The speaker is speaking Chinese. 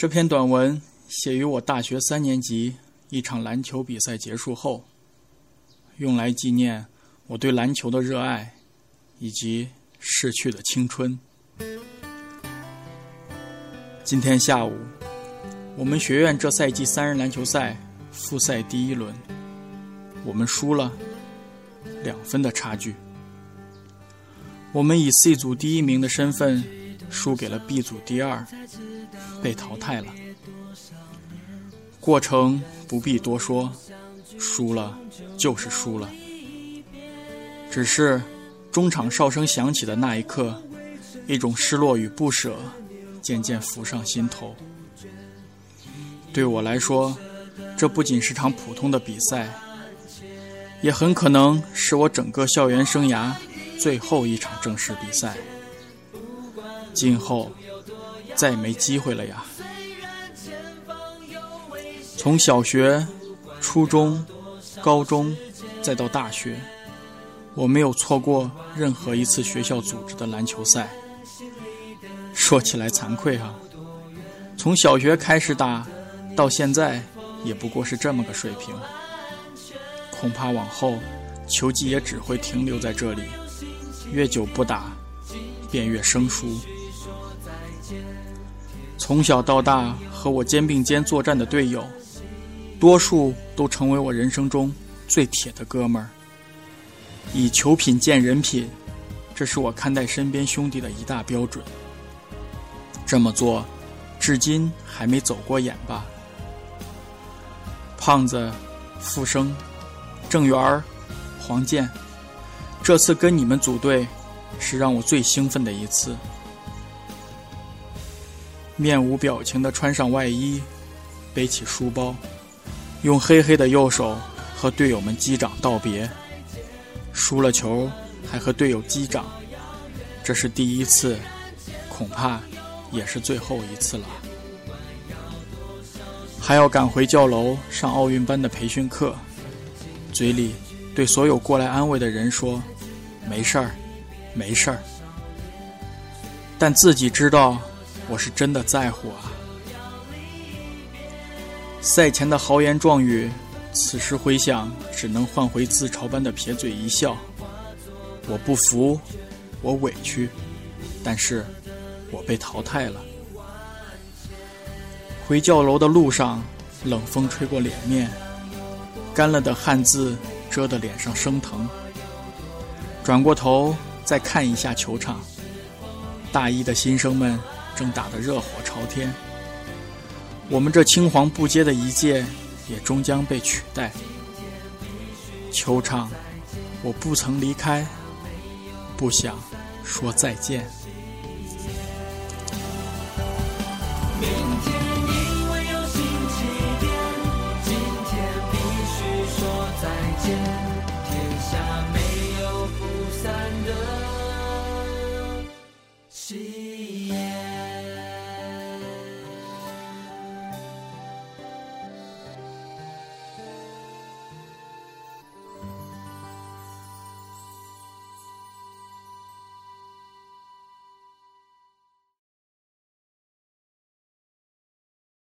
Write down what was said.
这篇短文写于我大学三年级一场篮球比赛结束后，用来纪念我对篮球的热爱以及逝去的青春。今天下午，我们学院这赛季三人篮球赛复赛第一轮，我们输了两分的差距。我们以 C 组第一名的身份输给了 B 组第二，被淘汰了。过程不必多说，输了就是输了。只是中场哨声响起的那一刻，一种失落与不舍渐渐浮上心头。对我来说，这不仅是场普通的比赛，也很可能是我整个校园生涯。最后一场正式比赛，今后再没机会了呀！从小学、初中、高中，再到大学，我没有错过任何一次学校组织的篮球赛。说起来惭愧啊，从小学开始打，到现在也不过是这么个水平。恐怕往后球技也只会停留在这里。越久不打，便越生疏。从小到大和我肩并肩作战的队友，多数都成为我人生中最铁的哥们儿。以球品见人品，这是我看待身边兄弟的一大标准。这么做，至今还没走过眼吧？胖子、富生、郑源、黄健。这次跟你们组队，是让我最兴奋的一次。面无表情的穿上外衣，背起书包，用黑黑的右手和队友们击掌道别。输了球还和队友击掌，这是第一次，恐怕也是最后一次了。还要赶回教楼上奥运班的培训课，嘴里。对所有过来安慰的人说：“没事儿，没事儿。”但自己知道，我是真的在乎啊。赛前的豪言壮语，此时回想，只能换回自嘲般的撇嘴一笑。我不服，我委屈，但是我被淘汰了。回教楼的路上，冷风吹过脸面，干了的汗渍。遮得脸上生疼。转过头再看一下球场，大一的新生们正打得热火朝天。我们这青黄不接的一届也终将被取代。球场，我不曾离开，不想说再见。明天